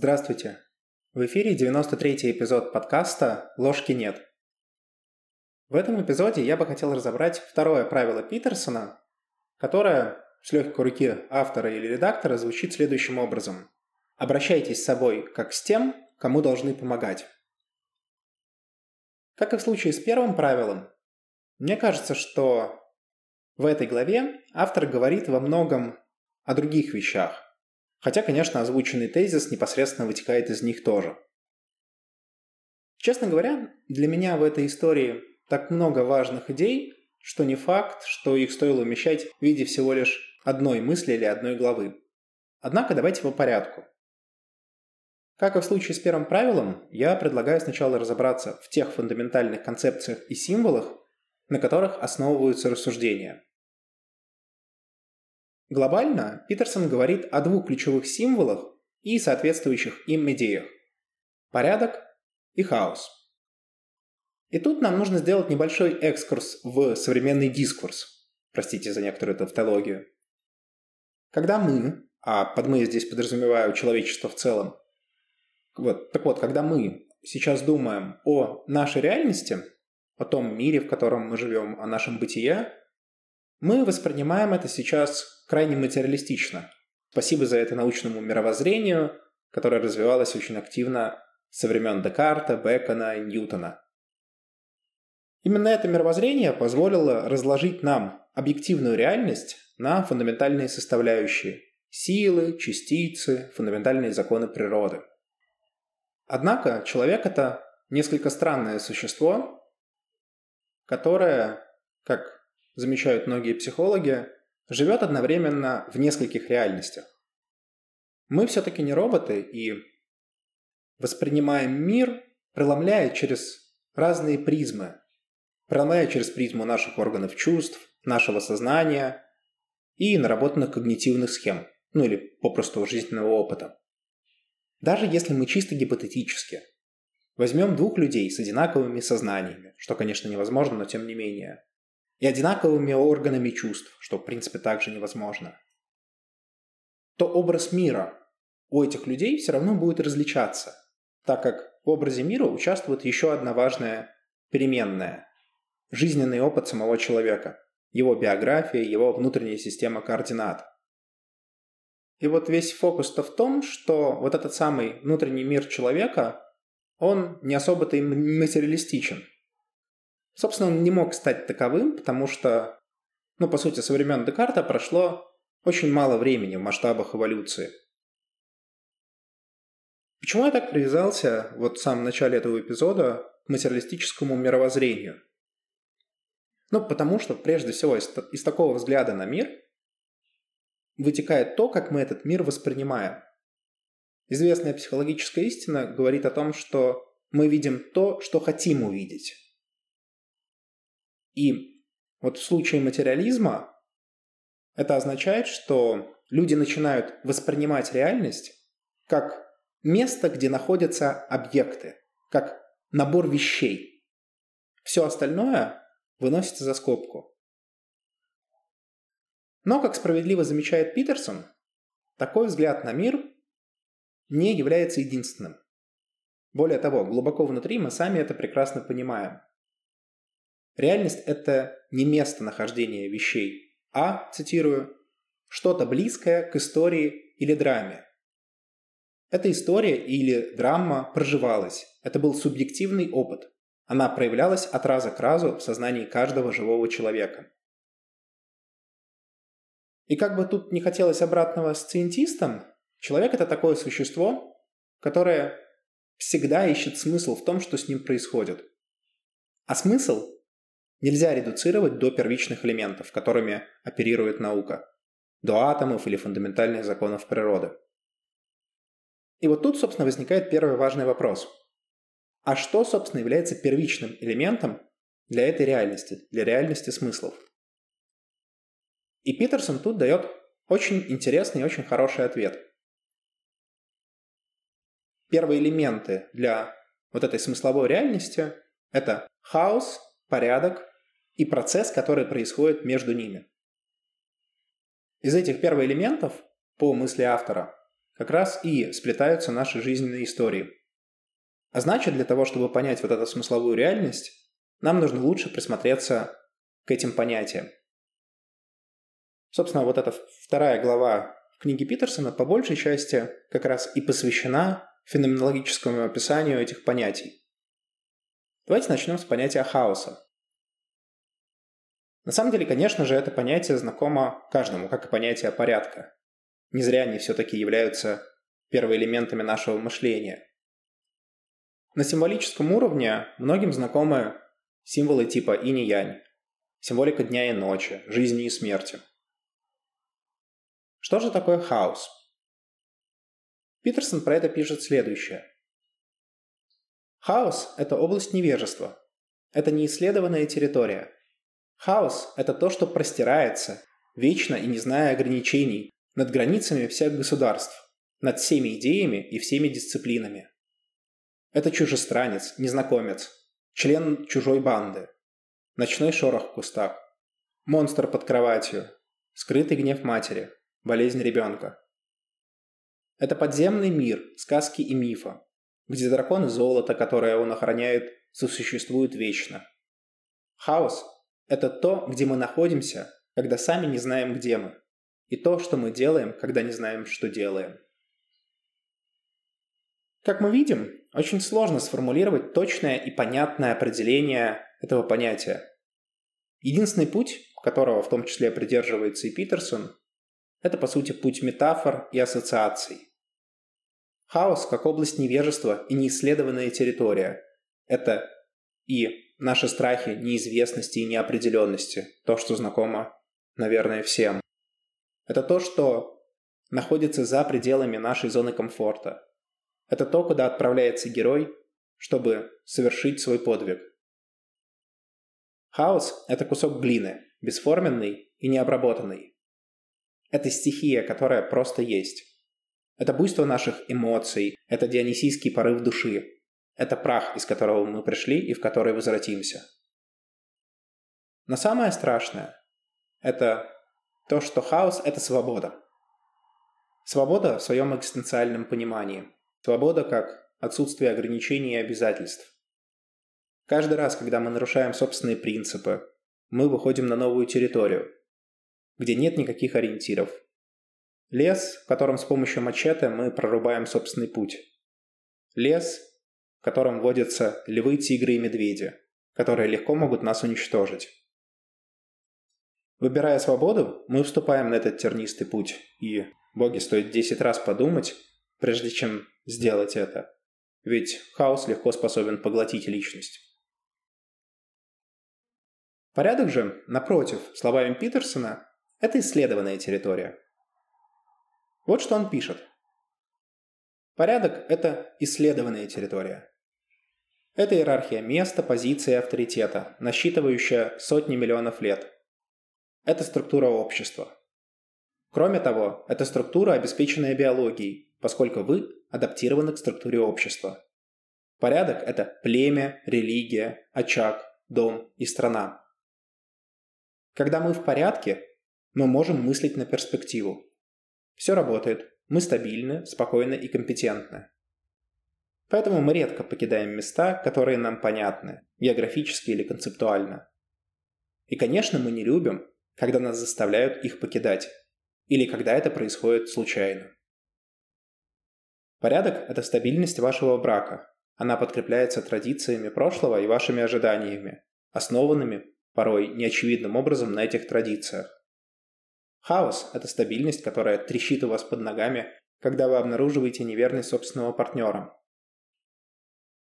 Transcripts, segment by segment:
Здравствуйте. В эфире 93-й эпизод подкаста «Ложки нет». В этом эпизоде я бы хотел разобрать второе правило Питерсона, которое с легкой руки автора или редактора звучит следующим образом. Обращайтесь с собой как с тем, кому должны помогать. Как и в случае с первым правилом, мне кажется, что в этой главе автор говорит во многом о других вещах, Хотя, конечно, озвученный тезис непосредственно вытекает из них тоже. Честно говоря, для меня в этой истории так много важных идей, что не факт, что их стоило умещать в виде всего лишь одной мысли или одной главы. Однако давайте по порядку. Как и в случае с первым правилом, я предлагаю сначала разобраться в тех фундаментальных концепциях и символах, на которых основываются рассуждения – Глобально Питерсон говорит о двух ключевых символах и соответствующих им идеях – порядок и хаос. И тут нам нужно сделать небольшой экскурс в современный дискурс. Простите за некоторую тавтологию. Когда мы, а под мы здесь подразумеваю человечество в целом, вот, так вот, когда мы сейчас думаем о нашей реальности, о том мире, в котором мы живем, о нашем бытие, мы воспринимаем это сейчас крайне материалистично. Спасибо за это научному мировоззрению, которое развивалось очень активно со времен Декарта, Бекона и Ньютона. Именно это мировоззрение позволило разложить нам объективную реальность на фундаментальные составляющие – силы, частицы, фундаментальные законы природы. Однако человек – это несколько странное существо, которое, как замечают многие психологи, живет одновременно в нескольких реальностях. Мы все-таки не роботы и воспринимаем мир, преломляя через разные призмы, преломляя через призму наших органов чувств, нашего сознания и наработанных когнитивных схем, ну или попросту жизненного опыта. Даже если мы чисто гипотетически возьмем двух людей с одинаковыми сознаниями, что, конечно, невозможно, но тем не менее, и одинаковыми органами чувств, что в принципе также невозможно, то образ мира у этих людей все равно будет различаться, так как в образе мира участвует еще одна важная переменная – жизненный опыт самого человека, его биография, его внутренняя система координат. И вот весь фокус-то в том, что вот этот самый внутренний мир человека, он не особо-то и материалистичен – Собственно, он не мог стать таковым, потому что, ну, по сути, со времен Декарта прошло очень мало времени в масштабах эволюции. Почему я так привязался вот в самом начале этого эпизода к материалистическому мировоззрению? Ну, потому что, прежде всего, из, из такого взгляда на мир вытекает то, как мы этот мир воспринимаем. Известная психологическая истина говорит о том, что мы видим то, что хотим увидеть. И вот в случае материализма это означает, что люди начинают воспринимать реальность как место, где находятся объекты, как набор вещей. Все остальное выносится за скобку. Но, как справедливо замечает Питерсон, такой взгляд на мир не является единственным. Более того, глубоко внутри мы сами это прекрасно понимаем. Реальность – это не место нахождения вещей, а, цитирую, что-то близкое к истории или драме. Эта история или драма проживалась. Это был субъективный опыт. Она проявлялась от раза к разу в сознании каждого живого человека. И как бы тут не хотелось обратного с циентистом, человек – это такое существо, которое всегда ищет смысл в том, что с ним происходит. А смысл нельзя редуцировать до первичных элементов, которыми оперирует наука, до атомов или фундаментальных законов природы. И вот тут, собственно, возникает первый важный вопрос. А что, собственно, является первичным элементом для этой реальности, для реальности смыслов? И Питерсон тут дает очень интересный и очень хороший ответ. Первые элементы для вот этой смысловой реальности – это хаос, порядок и процесс, который происходит между ними. Из этих первых элементов, по мысли автора, как раз и сплетаются наши жизненные истории. А значит, для того, чтобы понять вот эту смысловую реальность, нам нужно лучше присмотреться к этим понятиям. Собственно, вот эта вторая глава книги Питерсона по большей части как раз и посвящена феноменологическому описанию этих понятий. Давайте начнем с понятия хаоса. На самом деле, конечно же, это понятие знакомо каждому, как и понятие порядка. Не зря они все-таки являются первоэлементами нашего мышления. На символическом уровне многим знакомы символы типа инь-янь, символика дня и ночи, жизни и смерти. Что же такое хаос? Питерсон про это пишет следующее. Хаос – это область невежества. Это неисследованная территория. Хаос – это то, что простирается, вечно и не зная ограничений, над границами всех государств, над всеми идеями и всеми дисциплинами. Это чужестранец, незнакомец, член чужой банды, ночной шорох в кустах, монстр под кроватью, скрытый гнев матери, болезнь ребенка. Это подземный мир, сказки и мифа, где драконы золота, которое он охраняет, сосуществуют вечно. Хаос – это то, где мы находимся, когда сами не знаем, где мы, и то, что мы делаем, когда не знаем, что делаем. Как мы видим, очень сложно сформулировать точное и понятное определение этого понятия. Единственный путь, которого в том числе придерживается и Питерсон, это, по сути, путь метафор и ассоциаций. Хаос как область невежества и неисследованная территория. Это и наши страхи неизвестности и неопределенности, то, что знакомо, наверное, всем. Это то, что находится за пределами нашей зоны комфорта. Это то, куда отправляется герой, чтобы совершить свой подвиг. Хаос – это кусок глины, бесформенный и необработанный. Это стихия, которая просто есть. Это буйство наших эмоций, это дионисийский порыв души. Это прах, из которого мы пришли и в который возвратимся. Но самое страшное – это то, что хаос – это свобода. Свобода в своем экзистенциальном понимании. Свобода как отсутствие ограничений и обязательств. Каждый раз, когда мы нарушаем собственные принципы, мы выходим на новую территорию, где нет никаких ориентиров. Лес, в котором с помощью мачете мы прорубаем собственный путь. Лес, в котором водятся львы, тигры и медведи, которые легко могут нас уничтожить. Выбирая свободу, мы вступаем на этот тернистый путь, и, боги, стоит 10 раз подумать, прежде чем сделать это. Ведь хаос легко способен поглотить личность. Порядок же, напротив, словами Питерсона, это исследованная территория. Вот что он пишет. Порядок – это исследованная территория. Это иерархия места, позиции и авторитета, насчитывающая сотни миллионов лет. Это структура общества. Кроме того, это структура, обеспеченная биологией, поскольку вы адаптированы к структуре общества. Порядок – это племя, религия, очаг, дом и страна. Когда мы в порядке, мы можем мыслить на перспективу. Все работает, мы стабильны, спокойны и компетентны. Поэтому мы редко покидаем места, которые нам понятны, географически или концептуально. И, конечно, мы не любим, когда нас заставляют их покидать, или когда это происходит случайно. Порядок – это стабильность вашего брака. Она подкрепляется традициями прошлого и вашими ожиданиями, основанными, порой неочевидным образом, на этих традициях. Хаос – это стабильность, которая трещит у вас под ногами, когда вы обнаруживаете неверность собственного партнера.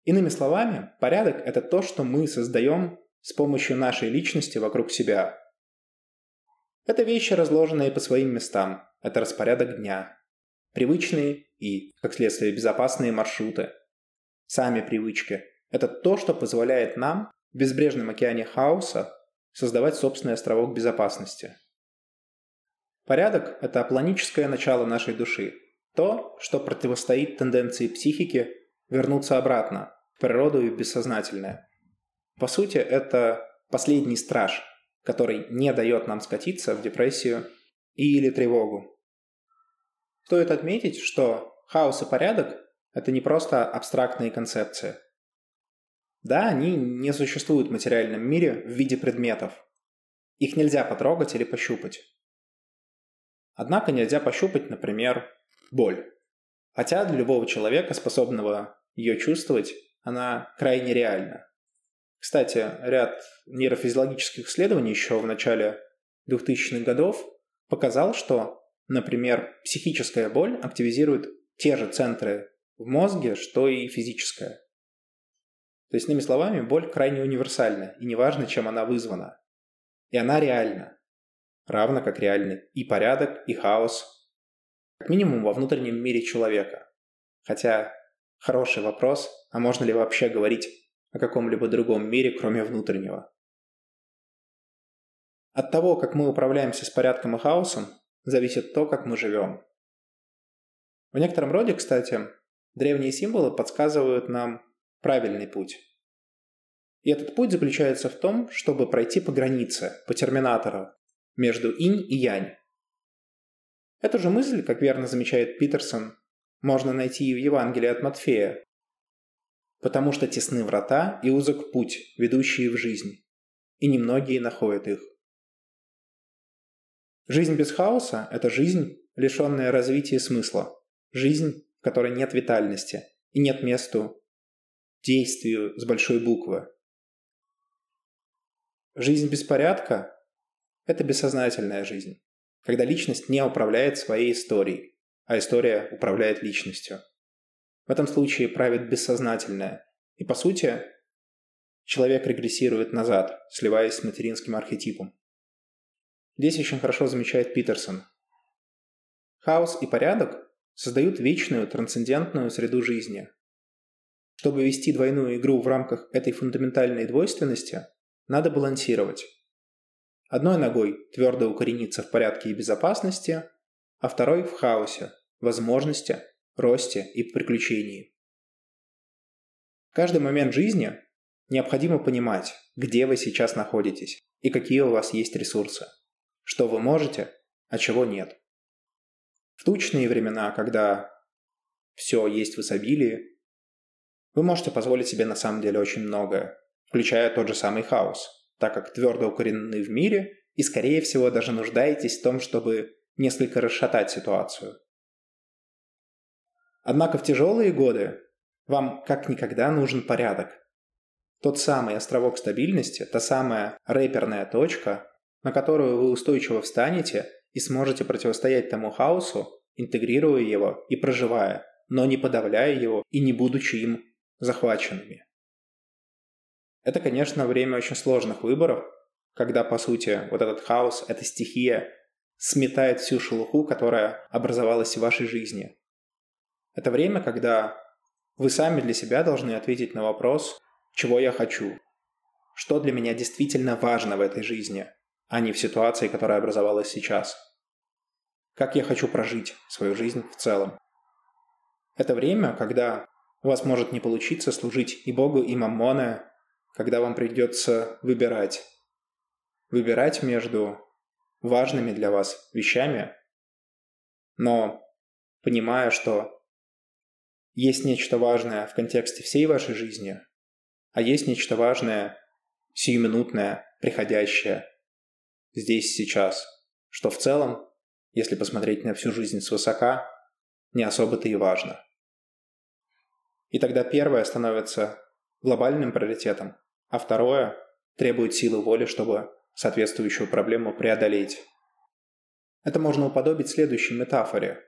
Иными словами, порядок – это то, что мы создаем с помощью нашей личности вокруг себя. Это вещи, разложенные по своим местам. Это распорядок дня. Привычные и, как следствие, безопасные маршруты. Сами привычки. Это то, что позволяет нам в безбрежном океане хаоса создавать собственный островок безопасности. Порядок – это апланическое начало нашей души. То, что противостоит тенденции психики вернуться обратно, в природу и бессознательное. По сути, это последний страж, который не дает нам скатиться в депрессию или тревогу. Стоит отметить, что хаос и порядок – это не просто абстрактные концепции. Да, они не существуют в материальном мире в виде предметов. Их нельзя потрогать или пощупать. Однако нельзя пощупать, например, боль. Хотя для любого человека, способного ее чувствовать, она крайне реальна. Кстати, ряд нейрофизиологических исследований еще в начале 2000-х годов показал, что, например, психическая боль активизирует те же центры в мозге, что и физическая. То есть, иными словами, боль крайне универсальна, и неважно, чем она вызвана. И она реальна. Равно как реальны и порядок, и хаос. Как минимум во внутреннем мире человека. Хотя хороший вопрос, а можно ли вообще говорить о каком-либо другом мире, кроме внутреннего? От того, как мы управляемся с порядком и хаосом, зависит то, как мы живем. В некотором роде, кстати, древние символы подсказывают нам правильный путь. И этот путь заключается в том, чтобы пройти по границе, по терминатору, между инь и янь. Эту же мысль, как верно замечает Питерсон, можно найти и в Евангелии от Матфея. Потому что тесны врата и узок путь, ведущие в жизнь, и немногие находят их. Жизнь без хаоса – это жизнь, лишенная развития смысла. Жизнь, в которой нет витальности и нет месту действию с большой буквы. Жизнь беспорядка – это бессознательная жизнь, когда личность не управляет своей историей, а история управляет личностью. В этом случае правит бессознательное, и по сути человек регрессирует назад, сливаясь с материнским архетипом. Здесь очень хорошо замечает Питерсон. Хаос и порядок создают вечную трансцендентную среду жизни. Чтобы вести двойную игру в рамках этой фундаментальной двойственности, надо балансировать. Одной ногой твердо укорениться в порядке и безопасности, а второй в хаосе, возможности, росте и приключении. Каждый момент жизни необходимо понимать, где вы сейчас находитесь и какие у вас есть ресурсы что вы можете, а чего нет. В тучные времена, когда все есть в изобилии, вы можете позволить себе на самом деле очень многое, включая тот же самый хаос, так как твердо укоренены в мире и, скорее всего, даже нуждаетесь в том, чтобы несколько расшатать ситуацию. Однако в тяжелые годы вам как никогда нужен порядок. Тот самый островок стабильности, та самая рэперная точка, на которую вы устойчиво встанете и сможете противостоять тому хаосу, интегрируя его и проживая, но не подавляя его и не будучи им захваченными. Это, конечно, время очень сложных выборов, когда, по сути, вот этот хаос, эта стихия сметает всю шелуху, которая образовалась в вашей жизни. Это время, когда вы сами для себя должны ответить на вопрос, чего я хочу, что для меня действительно важно в этой жизни – а не в ситуации, которая образовалась сейчас. Как я хочу прожить свою жизнь в целом. Это время, когда у вас может не получиться служить и Богу, и Маммоне, когда вам придется выбирать. Выбирать между важными для вас вещами, но понимая, что есть нечто важное в контексте всей вашей жизни, а есть нечто важное, сиюминутное, приходящее, здесь сейчас, что в целом, если посмотреть на всю жизнь свысока, не особо-то и важно. И тогда первое становится глобальным приоритетом, а второе требует силы воли, чтобы соответствующую проблему преодолеть. Это можно уподобить следующей метафоре.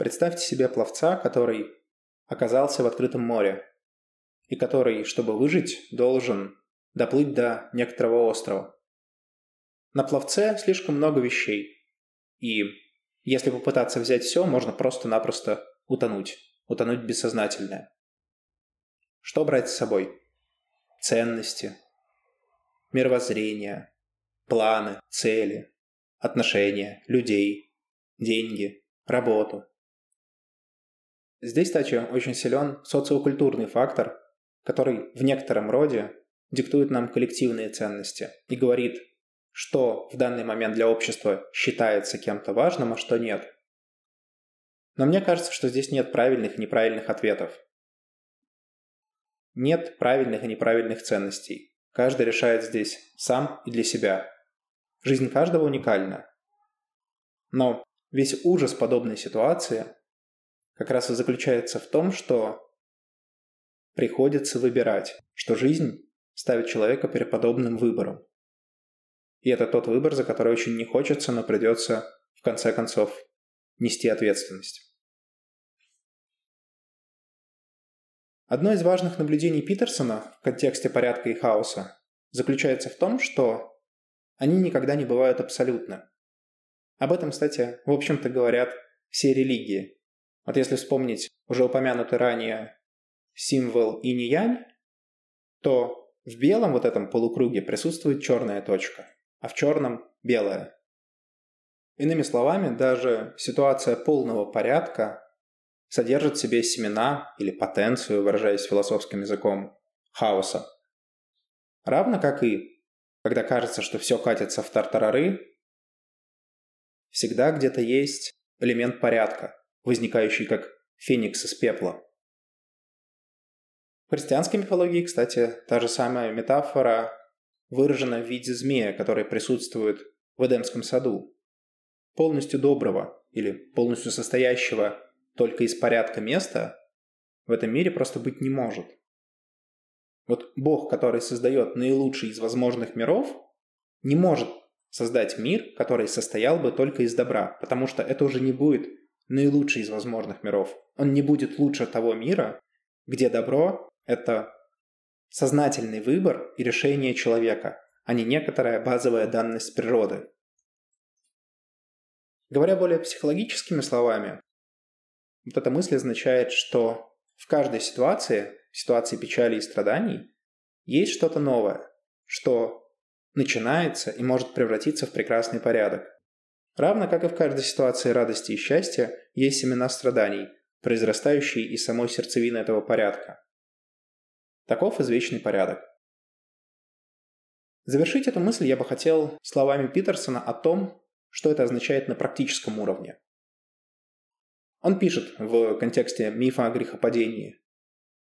Представьте себе пловца, который оказался в открытом море, и который, чтобы выжить, должен доплыть до некоторого острова. На пловце слишком много вещей. И если попытаться взять все, можно просто-напросто утонуть. Утонуть бессознательное. Что брать с собой? Ценности, мировоззрение, планы, цели, отношения, людей, деньги, работу. Здесь, кстати, очень силен социокультурный фактор, который в некотором роде диктует нам коллективные ценности и говорит, что в данный момент для общества считается кем-то важным, а что нет. Но мне кажется, что здесь нет правильных и неправильных ответов. Нет правильных и неправильных ценностей. Каждый решает здесь сам и для себя. Жизнь каждого уникальна. Но весь ужас подобной ситуации как раз и заключается в том, что приходится выбирать, что жизнь ставит человека перед подобным выбором. И это тот выбор, за который очень не хочется, но придется в конце концов нести ответственность. Одно из важных наблюдений Питерсона в контексте порядка и хаоса заключается в том, что они никогда не бывают абсолютны. Об этом, кстати, в общем-то говорят все религии. Вот если вспомнить уже упомянутый ранее символ инь-янь, то в белом вот этом полукруге присутствует черная точка, а в черном – белая. Иными словами, даже ситуация полного порядка содержит в себе семена или потенцию, выражаясь философским языком, хаоса. Равно как и, когда кажется, что все катится в тартарары, всегда где-то есть элемент порядка, возникающий как феникс из пепла. В христианской мифологии, кстати, та же самая метафора выражена в виде змея, который присутствует в Эдемском саду. Полностью доброго или полностью состоящего только из порядка места в этом мире просто быть не может. Вот Бог, который создает наилучший из возможных миров, не может создать мир, который состоял бы только из добра, потому что это уже не будет наилучший из возможных миров. Он не будет лучше того мира, где добро это сознательный выбор и решение человека, а не некоторая базовая данность природы. Говоря более психологическими словами, вот эта мысль означает, что в каждой ситуации, в ситуации печали и страданий, есть что-то новое, что начинается и может превратиться в прекрасный порядок. Равно как и в каждой ситуации радости и счастья есть семена страданий, произрастающие из самой сердцевины этого порядка. Таков извечный порядок. Завершить эту мысль я бы хотел словами Питерсона о том, что это означает на практическом уровне. Он пишет в контексте мифа о грехопадении.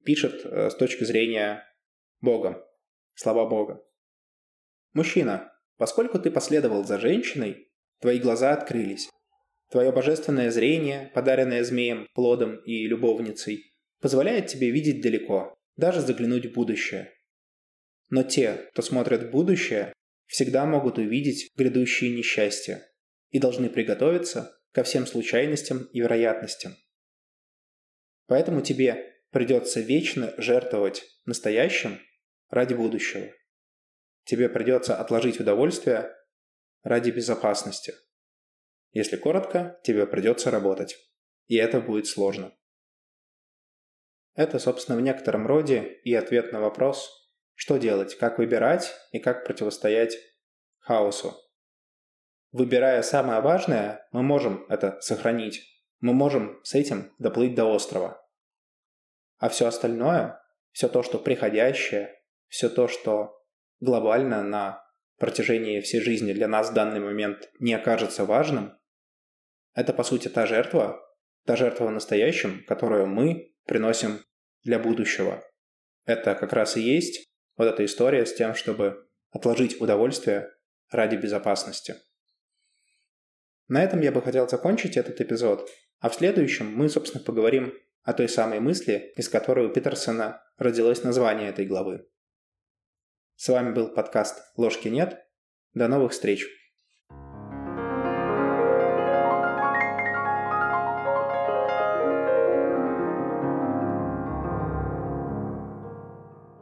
Пишет э, с точки зрения Бога, слова Бога. «Мужчина, поскольку ты последовал за женщиной, твои глаза открылись. Твое божественное зрение, подаренное змеем, плодом и любовницей, позволяет тебе видеть далеко, даже заглянуть в будущее. Но те, кто смотрят в будущее, всегда могут увидеть грядущие несчастья и должны приготовиться ко всем случайностям и вероятностям. Поэтому тебе придется вечно жертвовать настоящим ради будущего. Тебе придется отложить удовольствие ради безопасности. Если коротко, тебе придется работать. И это будет сложно. Это, собственно, в некотором роде и ответ на вопрос, что делать, как выбирать и как противостоять хаосу. Выбирая самое важное, мы можем это сохранить. Мы можем с этим доплыть до острова. А все остальное, все то, что приходящее, все то, что глобально на протяжении всей жизни для нас в данный момент не окажется важным, это по сути та жертва, та жертва в настоящем, которую мы приносим для будущего. Это как раз и есть вот эта история с тем, чтобы отложить удовольствие ради безопасности. На этом я бы хотел закончить этот эпизод, а в следующем мы, собственно, поговорим о той самой мысли, из которой у Питерсона родилось название этой главы. С вами был подкаст «Ложки нет». До новых встреч!